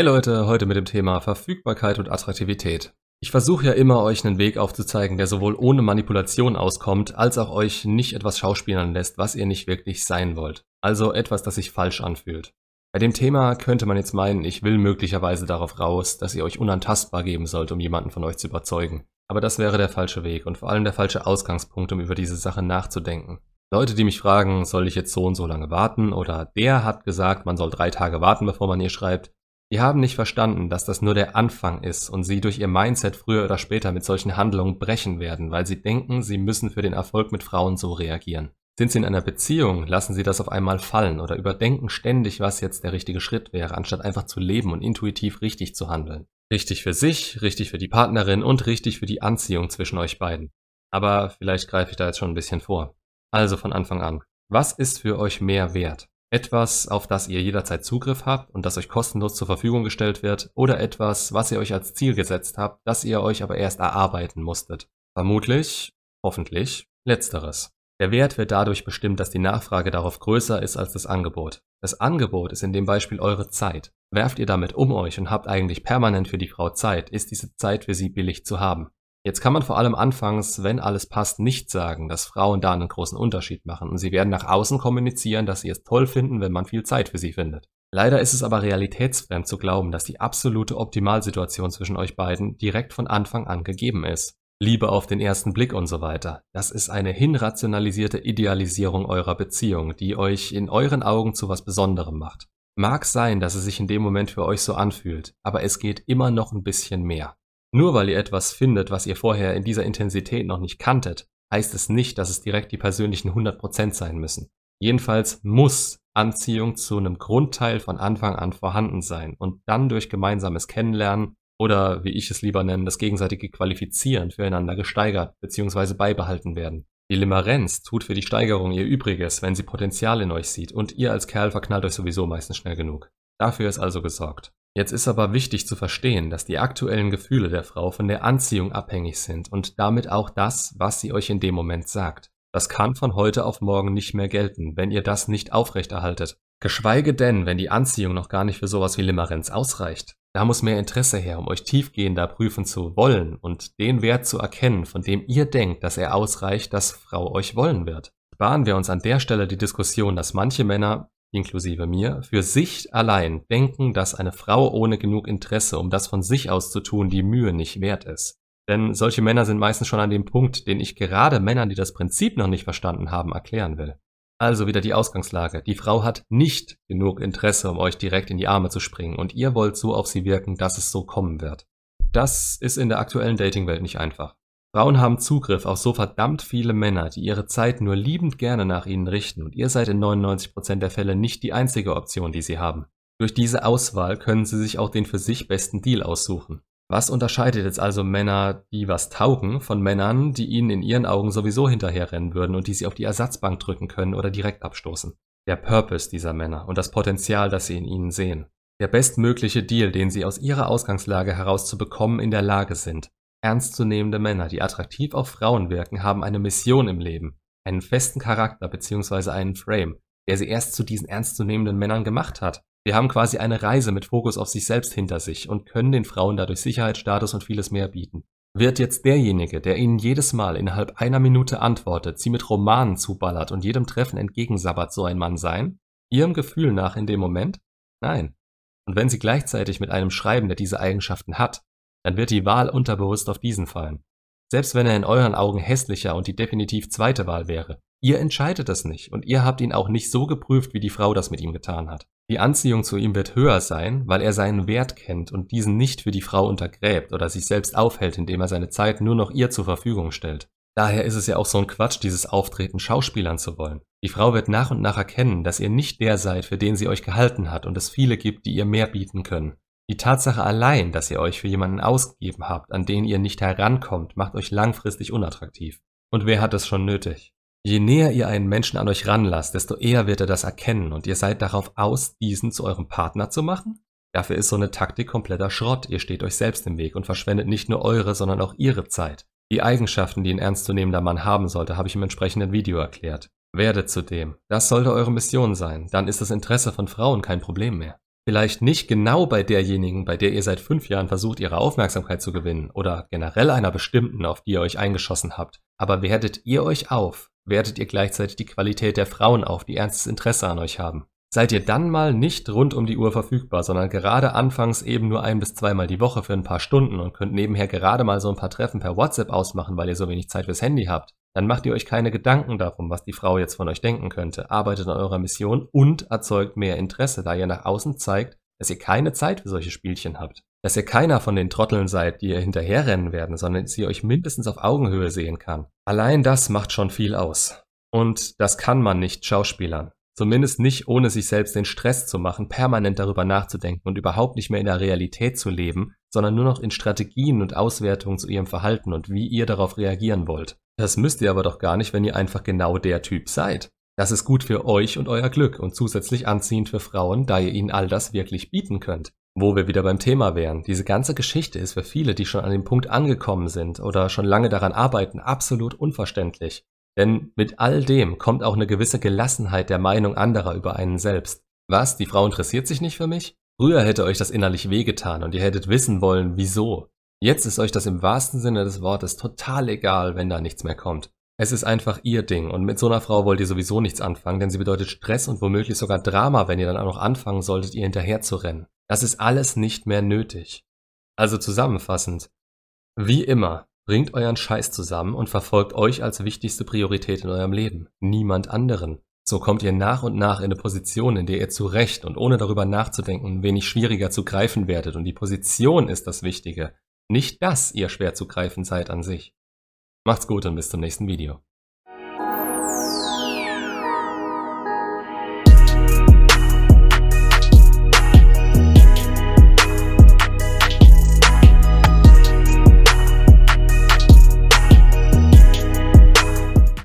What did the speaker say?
Hey Leute, heute mit dem Thema Verfügbarkeit und Attraktivität. Ich versuche ja immer, euch einen Weg aufzuzeigen, der sowohl ohne Manipulation auskommt, als auch euch nicht etwas schauspielern lässt, was ihr nicht wirklich sein wollt. Also etwas, das sich falsch anfühlt. Bei dem Thema könnte man jetzt meinen, ich will möglicherweise darauf raus, dass ihr euch unantastbar geben sollt, um jemanden von euch zu überzeugen. Aber das wäre der falsche Weg und vor allem der falsche Ausgangspunkt, um über diese Sache nachzudenken. Leute, die mich fragen, soll ich jetzt so und so lange warten oder der hat gesagt, man soll drei Tage warten, bevor man ihr schreibt, die haben nicht verstanden, dass das nur der Anfang ist und sie durch ihr Mindset früher oder später mit solchen Handlungen brechen werden, weil sie denken, sie müssen für den Erfolg mit Frauen so reagieren. Sind sie in einer Beziehung, lassen sie das auf einmal fallen oder überdenken ständig, was jetzt der richtige Schritt wäre, anstatt einfach zu leben und intuitiv richtig zu handeln. Richtig für sich, richtig für die Partnerin und richtig für die Anziehung zwischen euch beiden. Aber vielleicht greife ich da jetzt schon ein bisschen vor. Also von Anfang an. Was ist für euch mehr wert? Etwas, auf das ihr jederzeit Zugriff habt und das euch kostenlos zur Verfügung gestellt wird, oder etwas, was ihr euch als Ziel gesetzt habt, das ihr euch aber erst erarbeiten musstet. Vermutlich, hoffentlich, letzteres. Der Wert wird dadurch bestimmt, dass die Nachfrage darauf größer ist als das Angebot. Das Angebot ist in dem Beispiel eure Zeit. Werft ihr damit um euch und habt eigentlich permanent für die Frau Zeit, ist diese Zeit für sie billig zu haben. Jetzt kann man vor allem anfangs, wenn alles passt, nicht sagen, dass Frauen da einen großen Unterschied machen und sie werden nach außen kommunizieren, dass sie es toll finden, wenn man viel Zeit für sie findet. Leider ist es aber realitätsfremd zu glauben, dass die absolute Optimalsituation zwischen euch beiden direkt von Anfang an gegeben ist. Liebe auf den ersten Blick und so weiter. Das ist eine hinrationalisierte Idealisierung eurer Beziehung, die euch in euren Augen zu was Besonderem macht. Mag sein, dass es sich in dem Moment für euch so anfühlt, aber es geht immer noch ein bisschen mehr. Nur weil ihr etwas findet, was ihr vorher in dieser Intensität noch nicht kanntet, heißt es nicht, dass es direkt die persönlichen 100% sein müssen. Jedenfalls muss Anziehung zu einem Grundteil von Anfang an vorhanden sein und dann durch gemeinsames Kennenlernen oder wie ich es lieber nenne, das gegenseitige Qualifizieren füreinander gesteigert bzw. beibehalten werden. Die Limerenz tut für die Steigerung ihr Übriges, wenn sie Potenzial in euch sieht und ihr als Kerl verknallt euch sowieso meistens schnell genug. Dafür ist also gesorgt. Jetzt ist aber wichtig zu verstehen, dass die aktuellen Gefühle der Frau von der Anziehung abhängig sind und damit auch das, was sie euch in dem Moment sagt. Das kann von heute auf morgen nicht mehr gelten, wenn ihr das nicht aufrechterhaltet. Geschweige denn, wenn die Anziehung noch gar nicht für sowas wie Limerenz ausreicht. Da muss mehr Interesse her, um euch tiefgehender prüfen zu wollen und den Wert zu erkennen, von dem ihr denkt, dass er ausreicht, dass Frau euch wollen wird. Sparen wir uns an der Stelle die Diskussion, dass manche Männer, inklusive mir, für sich allein denken, dass eine Frau ohne genug Interesse, um das von sich aus zu tun, die Mühe nicht wert ist. Denn solche Männer sind meistens schon an dem Punkt, den ich gerade Männern, die das Prinzip noch nicht verstanden haben, erklären will. Also wieder die Ausgangslage. Die Frau hat nicht genug Interesse, um euch direkt in die Arme zu springen und ihr wollt so auf sie wirken, dass es so kommen wird. Das ist in der aktuellen Datingwelt nicht einfach. Frauen haben Zugriff auf so verdammt viele Männer, die ihre Zeit nur liebend gerne nach ihnen richten und ihr seid in 99% der Fälle nicht die einzige Option, die sie haben. Durch diese Auswahl können sie sich auch den für sich besten Deal aussuchen. Was unterscheidet jetzt also Männer, die was taugen, von Männern, die ihnen in ihren Augen sowieso hinterherrennen würden und die sie auf die Ersatzbank drücken können oder direkt abstoßen? Der Purpose dieser Männer und das Potenzial, das sie in ihnen sehen. Der bestmögliche Deal, den sie aus ihrer Ausgangslage heraus zu bekommen in der Lage sind. Ernstzunehmende Männer, die attraktiv auf Frauen wirken, haben eine Mission im Leben, einen festen Charakter bzw. einen Frame, der sie erst zu diesen ernstzunehmenden Männern gemacht hat. Wir haben quasi eine Reise mit Fokus auf sich selbst hinter sich und können den Frauen dadurch Sicherheit, Status und vieles mehr bieten. Wird jetzt derjenige, der ihnen jedes Mal innerhalb einer Minute antwortet, sie mit Romanen zuballert und jedem Treffen entgegensabbert, so ein Mann sein? Ihrem Gefühl nach in dem Moment? Nein. Und wenn sie gleichzeitig mit einem schreiben, der diese Eigenschaften hat, dann wird die Wahl unterbewusst auf diesen fallen. Selbst wenn er in euren Augen hässlicher und die definitiv zweite Wahl wäre. Ihr entscheidet es nicht und ihr habt ihn auch nicht so geprüft, wie die Frau das mit ihm getan hat. Die Anziehung zu ihm wird höher sein, weil er seinen Wert kennt und diesen nicht für die Frau untergräbt oder sich selbst aufhält, indem er seine Zeit nur noch ihr zur Verfügung stellt. Daher ist es ja auch so ein Quatsch, dieses Auftreten schauspielern zu wollen. Die Frau wird nach und nach erkennen, dass ihr nicht der seid, für den sie euch gehalten hat und es viele gibt, die ihr mehr bieten können. Die Tatsache allein, dass ihr euch für jemanden ausgegeben habt, an den ihr nicht herankommt, macht euch langfristig unattraktiv. Und wer hat es schon nötig? Je näher ihr einen Menschen an euch ranlasst, desto eher wird er das erkennen und ihr seid darauf aus, diesen zu eurem Partner zu machen? Dafür ist so eine Taktik kompletter Schrott. Ihr steht euch selbst im Weg und verschwendet nicht nur eure, sondern auch ihre Zeit. Die Eigenschaften, die ein ernstzunehmender Mann haben sollte, habe ich im entsprechenden Video erklärt. Werdet zu dem. Das sollte eure Mission sein. Dann ist das Interesse von Frauen kein Problem mehr. Vielleicht nicht genau bei derjenigen, bei der ihr seit fünf Jahren versucht, ihre Aufmerksamkeit zu gewinnen oder generell einer bestimmten, auf die ihr euch eingeschossen habt. Aber wertet ihr euch auf, wertet ihr gleichzeitig die Qualität der Frauen auf, die ernstes Interesse an euch haben. Seid ihr dann mal nicht rund um die Uhr verfügbar, sondern gerade anfangs eben nur ein bis zweimal die Woche für ein paar Stunden und könnt nebenher gerade mal so ein paar Treffen per WhatsApp ausmachen, weil ihr so wenig Zeit fürs Handy habt, dann macht ihr euch keine Gedanken darum, was die Frau jetzt von euch denken könnte, arbeitet an eurer Mission und erzeugt mehr Interesse, da ihr nach außen zeigt, dass ihr keine Zeit für solche Spielchen habt. Dass ihr keiner von den Trotteln seid, die ihr hinterherrennen werden, sondern dass ihr euch mindestens auf Augenhöhe sehen kann. Allein das macht schon viel aus. Und das kann man nicht Schauspielern. Zumindest nicht, ohne sich selbst den Stress zu machen, permanent darüber nachzudenken und überhaupt nicht mehr in der Realität zu leben, sondern nur noch in Strategien und Auswertungen zu ihrem Verhalten und wie ihr darauf reagieren wollt. Das müsst ihr aber doch gar nicht, wenn ihr einfach genau der Typ seid. Das ist gut für euch und euer Glück und zusätzlich anziehend für Frauen, da ihr ihnen all das wirklich bieten könnt. Wo wir wieder beim Thema wären. Diese ganze Geschichte ist für viele, die schon an dem Punkt angekommen sind oder schon lange daran arbeiten, absolut unverständlich. Denn mit all dem kommt auch eine gewisse Gelassenheit der Meinung anderer über einen selbst. Was, die Frau interessiert sich nicht für mich? Früher hätte euch das innerlich wehgetan und ihr hättet wissen wollen, wieso. Jetzt ist euch das im wahrsten Sinne des Wortes total egal, wenn da nichts mehr kommt. Es ist einfach ihr Ding und mit so einer Frau wollt ihr sowieso nichts anfangen, denn sie bedeutet Stress und womöglich sogar Drama, wenn ihr dann auch noch anfangen solltet, ihr hinterher zu rennen. Das ist alles nicht mehr nötig. Also zusammenfassend. Wie immer, Bringt euren Scheiß zusammen und verfolgt euch als wichtigste Priorität in eurem Leben, niemand anderen. So kommt ihr nach und nach in eine Position, in der ihr zu Recht und ohne darüber nachzudenken wenig schwieriger zu greifen werdet und die Position ist das Wichtige, nicht dass ihr schwer zu greifen seid an sich. Macht's gut und bis zum nächsten Video.